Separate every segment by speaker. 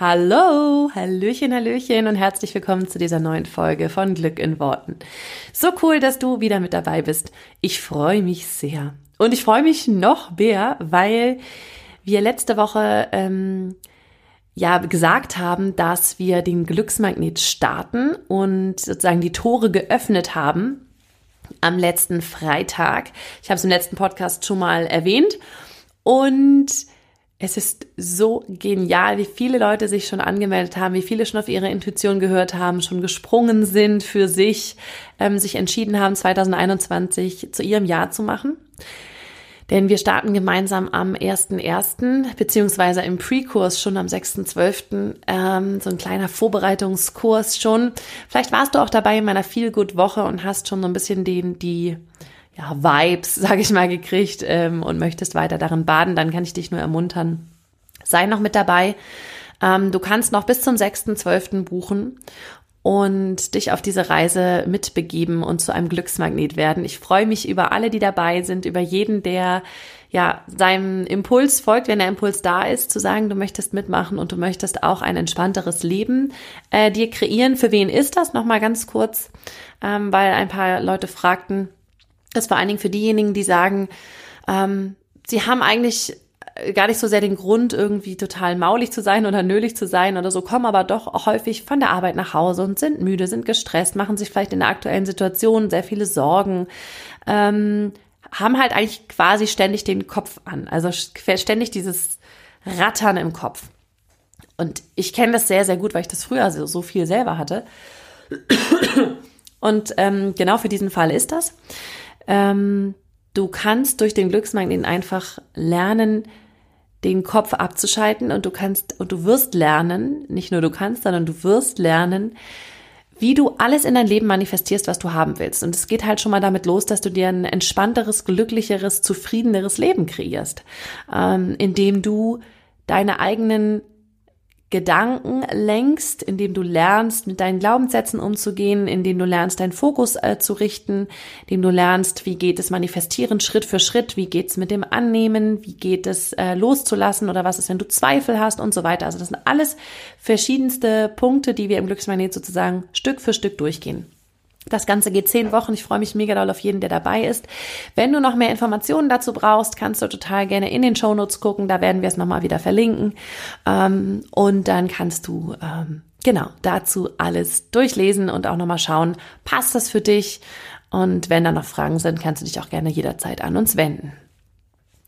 Speaker 1: Hallo, Hallöchen, Hallöchen und herzlich willkommen zu dieser neuen Folge von Glück in Worten. So cool, dass du wieder mit dabei bist. Ich freue mich sehr. Und ich freue mich noch mehr, weil wir letzte Woche ähm, ja gesagt haben, dass wir den Glücksmagnet starten und sozusagen die Tore geöffnet haben am letzten Freitag. Ich habe es im letzten Podcast schon mal erwähnt. Und es ist so genial, wie viele Leute sich schon angemeldet haben, wie viele schon auf ihre Intuition gehört haben, schon gesprungen sind für sich, ähm, sich entschieden haben, 2021 zu ihrem Jahr zu machen. Denn wir starten gemeinsam am 1.1. beziehungsweise im Pre-Kurs schon am 6.12. Ähm, so ein kleiner Vorbereitungskurs schon. Vielleicht warst du auch dabei in meiner Feel-Good-Woche und hast schon so ein bisschen den, die ja, Vibes, sage ich mal, gekriegt ähm, und möchtest weiter darin baden, dann kann ich dich nur ermuntern. Sei noch mit dabei. Ähm, du kannst noch bis zum 6.12. buchen und dich auf diese Reise mitbegeben und zu einem Glücksmagnet werden. Ich freue mich über alle, die dabei sind, über jeden, der ja seinem Impuls folgt, wenn der Impuls da ist, zu sagen, du möchtest mitmachen und du möchtest auch ein entspannteres Leben äh, dir kreieren. Für wen ist das? Nochmal ganz kurz, ähm, weil ein paar Leute fragten, das vor allen Dingen für diejenigen, die sagen, ähm, sie haben eigentlich gar nicht so sehr den Grund, irgendwie total maulig zu sein oder nölig zu sein oder so, kommen aber doch häufig von der Arbeit nach Hause und sind müde, sind gestresst, machen sich vielleicht in der aktuellen Situation sehr viele Sorgen, ähm, haben halt eigentlich quasi ständig den Kopf an, also ständig dieses Rattern im Kopf. Und ich kenne das sehr, sehr gut, weil ich das früher so, so viel selber hatte. Und ähm, genau für diesen Fall ist das. Ähm, du kannst durch den Glücksmagnet einfach lernen, den Kopf abzuschalten und du kannst und du wirst lernen, nicht nur du kannst, sondern du wirst lernen, wie du alles in dein Leben manifestierst, was du haben willst. Und es geht halt schon mal damit los, dass du dir ein entspannteres, glücklicheres, zufriedeneres Leben kreierst, ähm, indem du deine eigenen Gedanken lenkst, indem du lernst, mit deinen Glaubenssätzen umzugehen, indem du lernst, deinen Fokus äh, zu richten, indem du lernst, wie geht es manifestieren Schritt für Schritt, wie geht es mit dem Annehmen, wie geht es äh, loszulassen oder was ist, wenn du Zweifel hast und so weiter. Also das sind alles verschiedenste Punkte, die wir im Glücksmagnet sozusagen Stück für Stück durchgehen. Das Ganze geht zehn Wochen. Ich freue mich mega doll auf jeden, der dabei ist. Wenn du noch mehr Informationen dazu brauchst, kannst du total gerne in den Show Notes gucken. Da werden wir es nochmal wieder verlinken. Ähm, und dann kannst du ähm, genau dazu alles durchlesen und auch nochmal schauen, passt das für dich? Und wenn da noch Fragen sind, kannst du dich auch gerne jederzeit an uns wenden.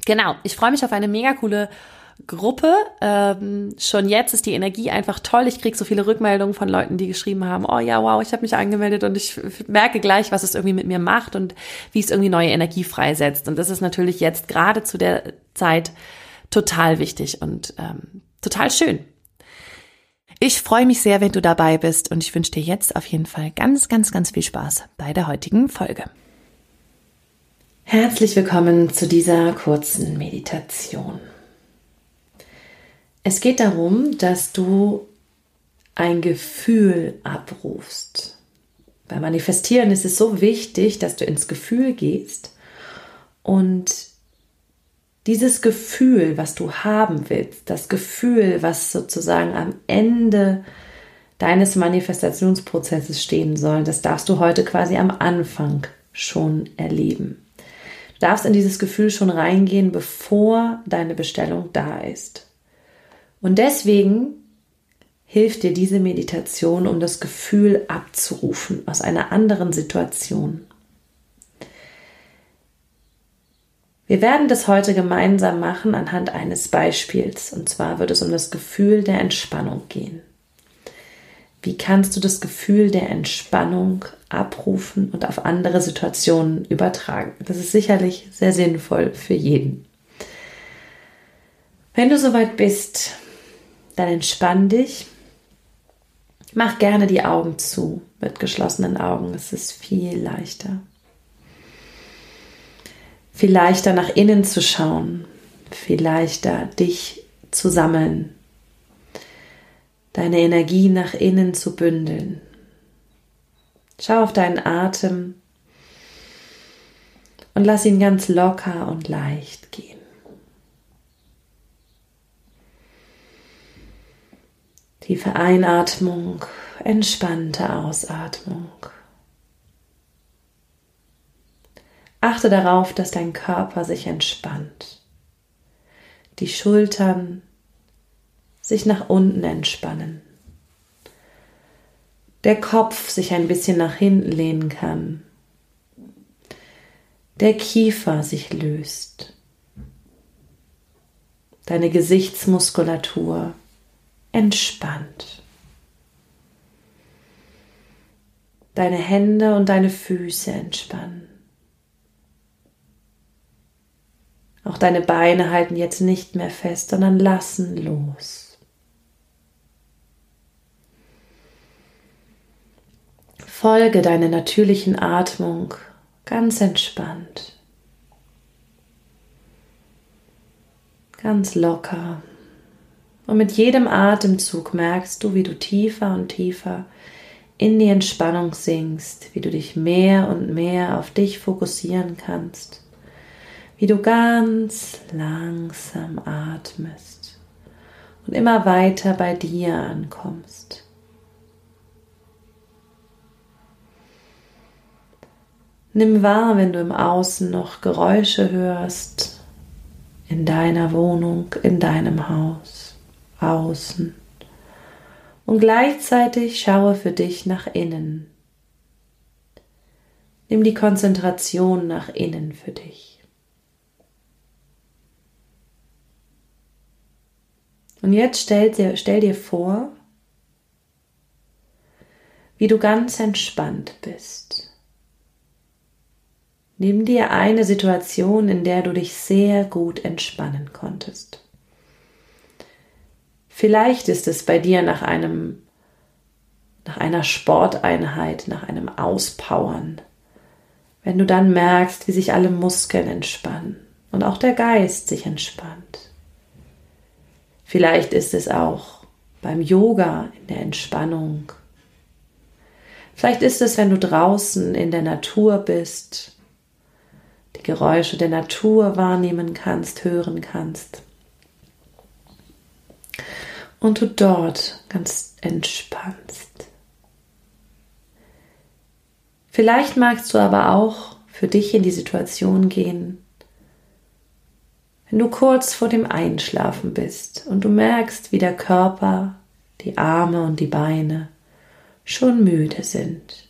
Speaker 1: Genau, ich freue mich auf eine mega coole Gruppe. Ähm, schon jetzt ist die Energie einfach toll. Ich kriege so viele Rückmeldungen von Leuten, die geschrieben haben, oh ja, wow, ich habe mich angemeldet und ich merke gleich, was es irgendwie mit mir macht und wie es irgendwie neue Energie freisetzt. Und das ist natürlich jetzt gerade zu der Zeit total wichtig und ähm, total schön. Ich freue mich sehr, wenn du dabei bist und ich wünsche dir jetzt auf jeden Fall ganz, ganz, ganz viel Spaß bei der heutigen Folge. Herzlich willkommen zu dieser kurzen Meditation. Es geht darum, dass du ein Gefühl abrufst. Beim Manifestieren ist es so wichtig, dass du ins Gefühl gehst und dieses Gefühl, was du haben willst, das Gefühl, was sozusagen am Ende deines Manifestationsprozesses stehen soll, das darfst du heute quasi am Anfang schon erleben. Du darfst in dieses Gefühl schon reingehen, bevor deine Bestellung da ist. Und deswegen hilft dir diese Meditation, um das Gefühl abzurufen aus einer anderen Situation. Wir werden das heute gemeinsam machen anhand eines Beispiels. Und zwar wird es um das Gefühl der Entspannung gehen. Wie kannst du das Gefühl der Entspannung abrufen und auf andere Situationen übertragen? Das ist sicherlich sehr sinnvoll für jeden. Wenn du soweit bist, dann entspann dich. Mach gerne die Augen zu mit geschlossenen Augen. Es ist viel leichter. viel leichter nach innen zu schauen, viel leichter dich zu sammeln, deine Energie nach innen zu bündeln. Schau auf deinen Atem und lass ihn ganz locker und leicht gehen. Tiefe Einatmung, entspannte Ausatmung. Achte darauf, dass dein Körper sich entspannt. Die Schultern sich nach unten entspannen. Der Kopf sich ein bisschen nach hinten lehnen kann. Der Kiefer sich löst. Deine Gesichtsmuskulatur entspannt. Deine Hände und deine Füße entspannen. Auch deine Beine halten jetzt nicht mehr fest, sondern lassen los. Folge deiner natürlichen Atmung ganz entspannt, ganz locker. Und mit jedem Atemzug merkst du, wie du tiefer und tiefer in die Entspannung sinkst, wie du dich mehr und mehr auf dich fokussieren kannst wie du ganz langsam atmest und immer weiter bei dir ankommst. Nimm wahr, wenn du im Außen noch Geräusche hörst, in deiner Wohnung, in deinem Haus, außen. Und gleichzeitig schaue für dich nach innen. Nimm die Konzentration nach innen für dich. Und jetzt stell dir, stell dir vor, wie du ganz entspannt bist. Nimm dir eine Situation, in der du dich sehr gut entspannen konntest. Vielleicht ist es bei dir nach einem nach einer Sporteinheit, nach einem Auspowern, wenn du dann merkst, wie sich alle Muskeln entspannen und auch der Geist sich entspannt. Vielleicht ist es auch beim Yoga in der Entspannung. Vielleicht ist es, wenn du draußen in der Natur bist, die Geräusche der Natur wahrnehmen kannst, hören kannst. Und du dort ganz entspannst. Vielleicht magst du aber auch für dich in die Situation gehen, wenn du kurz vor dem Einschlafen bist und du merkst, wie der Körper, die Arme und die Beine schon müde sind.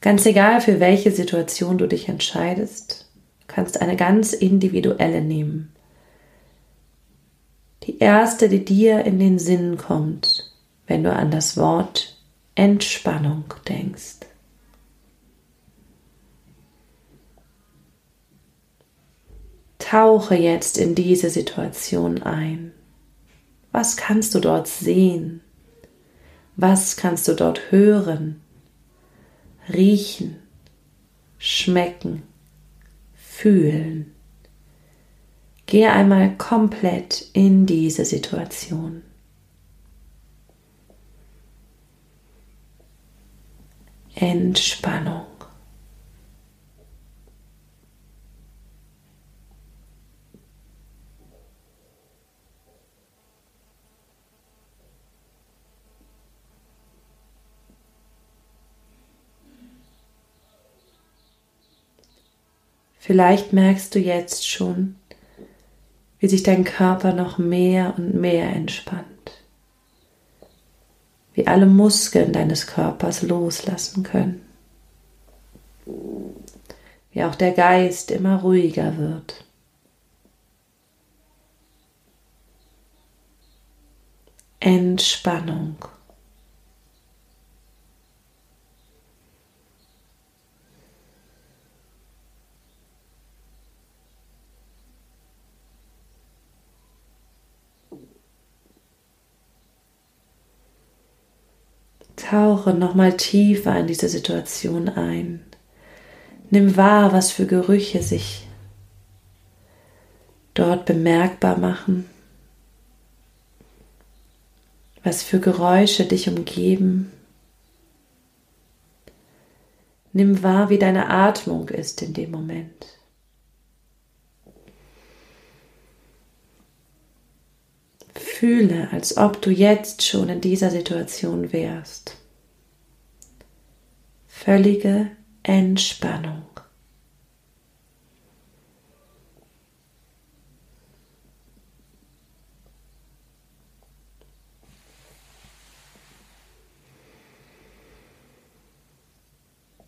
Speaker 1: Ganz egal, für welche Situation du dich entscheidest, kannst eine ganz individuelle nehmen. Die erste, die dir in den Sinn kommt, wenn du an das Wort Entspannung denkst. Tauche jetzt in diese Situation ein. Was kannst du dort sehen? Was kannst du dort hören, riechen, schmecken, fühlen? Geh einmal komplett in diese Situation. Entspannung. Vielleicht merkst du jetzt schon, wie sich dein Körper noch mehr und mehr entspannt, wie alle Muskeln deines Körpers loslassen können, wie auch der Geist immer ruhiger wird. Entspannung. Tauche nochmal tiefer in diese Situation ein. Nimm wahr, was für Gerüche sich dort bemerkbar machen, was für Geräusche dich umgeben. Nimm wahr, wie deine Atmung ist in dem Moment. Fühle, als ob du jetzt schon in dieser Situation wärst. Völlige Entspannung.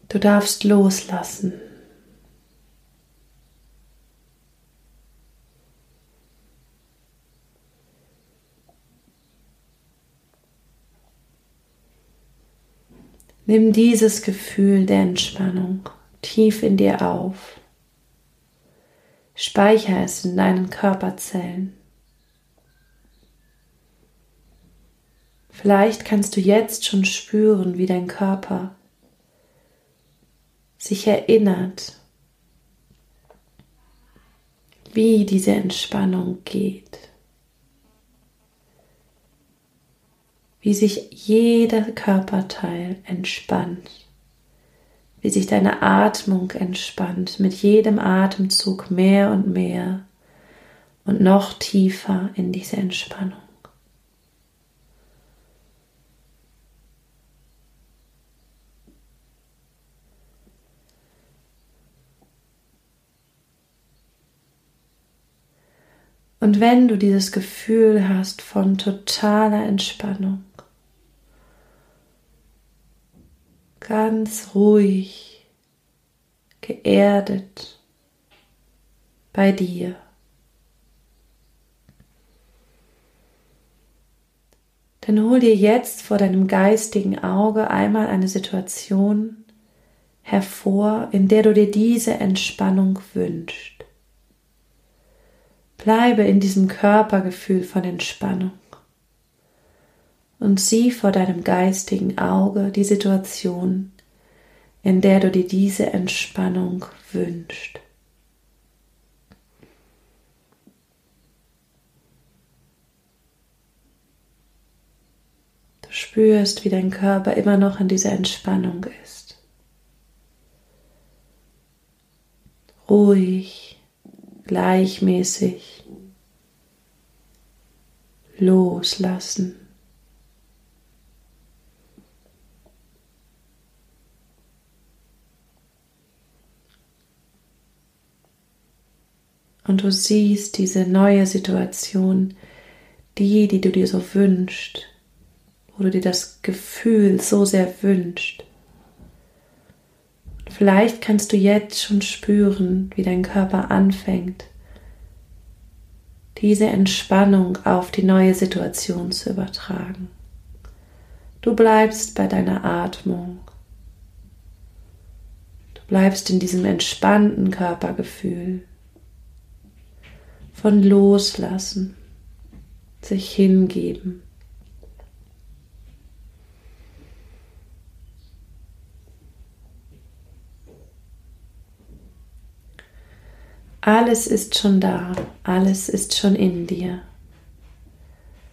Speaker 1: Du darfst loslassen. Nimm dieses Gefühl der Entspannung tief in dir auf. Speicher es in deinen Körperzellen. Vielleicht kannst du jetzt schon spüren, wie dein Körper sich erinnert, wie diese Entspannung geht. Wie sich jeder Körperteil entspannt, wie sich deine Atmung entspannt, mit jedem Atemzug mehr und mehr und noch tiefer in diese Entspannung. Und wenn du dieses Gefühl hast von totaler Entspannung, ganz ruhig, geerdet bei dir. Dann hol dir jetzt vor deinem geistigen Auge einmal eine Situation hervor, in der du dir diese Entspannung wünschst. Bleibe in diesem Körpergefühl von Entspannung und sieh vor deinem geistigen Auge die Situation, in der du dir diese Entspannung wünschst. Du spürst, wie dein Körper immer noch in dieser Entspannung ist. Ruhig, gleichmäßig, loslassen. Und du siehst diese neue Situation, die, die du dir so wünschst, wo du dir das Gefühl so sehr wünschst. Vielleicht kannst du jetzt schon spüren, wie dein Körper anfängt, diese Entspannung auf die neue Situation zu übertragen. Du bleibst bei deiner Atmung. Du bleibst in diesem entspannten Körpergefühl von Loslassen, sich hingeben. Alles ist schon da, alles ist schon in dir.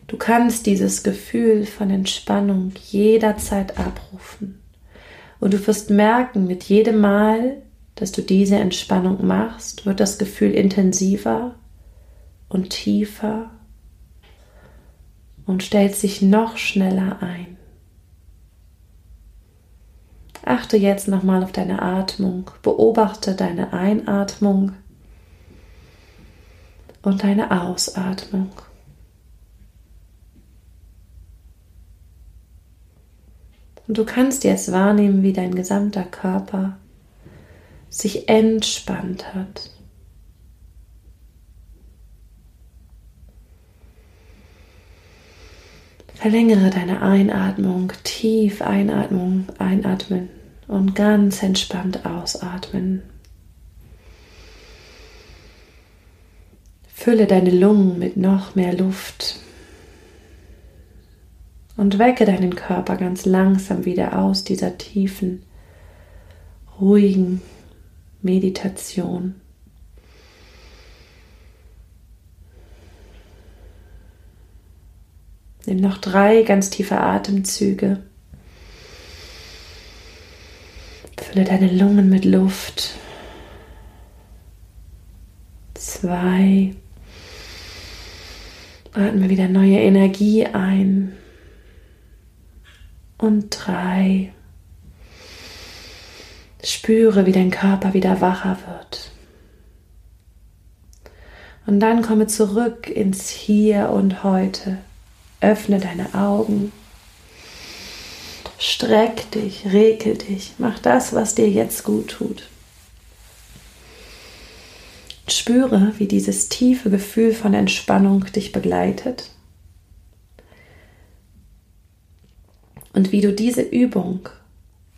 Speaker 1: Du kannst dieses Gefühl von Entspannung jederzeit abrufen. Und du wirst merken, mit jedem Mal, dass du diese Entspannung machst, wird das Gefühl intensiver und tiefer und stellt sich noch schneller ein. Achte jetzt nochmal auf deine Atmung, beobachte deine Einatmung und deine Ausatmung. Und du kannst jetzt wahrnehmen, wie dein gesamter Körper sich entspannt hat. Verlängere deine Einatmung, tief Einatmung, einatmen und ganz entspannt ausatmen. Fülle deine Lungen mit noch mehr Luft und wecke deinen Körper ganz langsam wieder aus dieser tiefen, ruhigen Meditation. Nimm noch drei ganz tiefe Atemzüge. Fülle deine Lungen mit Luft. Zwei. Atme wieder neue Energie ein. Und drei. Spüre, wie dein Körper wieder wacher wird. Und dann komme zurück ins Hier und Heute. Öffne deine Augen. Streck dich, rekel dich, mach das, was dir jetzt gut tut. Spüre, wie dieses tiefe Gefühl von Entspannung dich begleitet und wie du diese Übung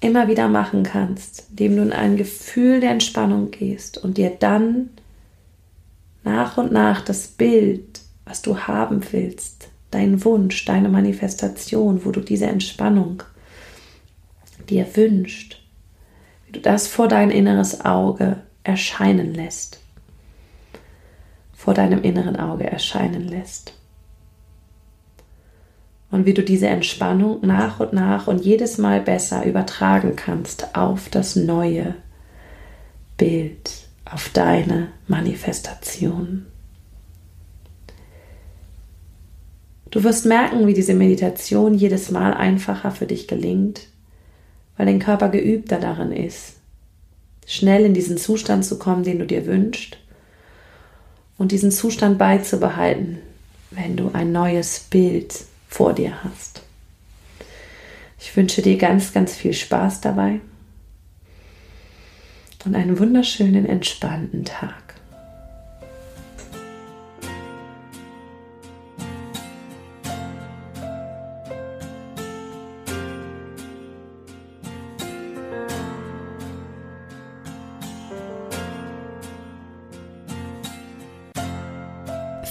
Speaker 1: immer wieder machen kannst, indem du in ein Gefühl der Entspannung gehst und dir dann nach und nach das Bild, was du haben willst, dein Wunsch, deine Manifestation, wo du diese Entspannung dir wünscht, wie du das vor dein inneres Auge erscheinen lässt, vor deinem inneren Auge erscheinen lässt. Und wie du diese Entspannung nach und nach und jedes Mal besser übertragen kannst auf das neue Bild, auf deine Manifestation. Du wirst merken, wie diese Meditation jedes Mal einfacher für dich gelingt, weil dein Körper geübter darin ist, schnell in diesen Zustand zu kommen, den du dir wünschst und diesen Zustand beizubehalten, wenn du ein neues Bild vor dir hast. Ich wünsche dir ganz, ganz viel Spaß dabei und einen wunderschönen, entspannten Tag.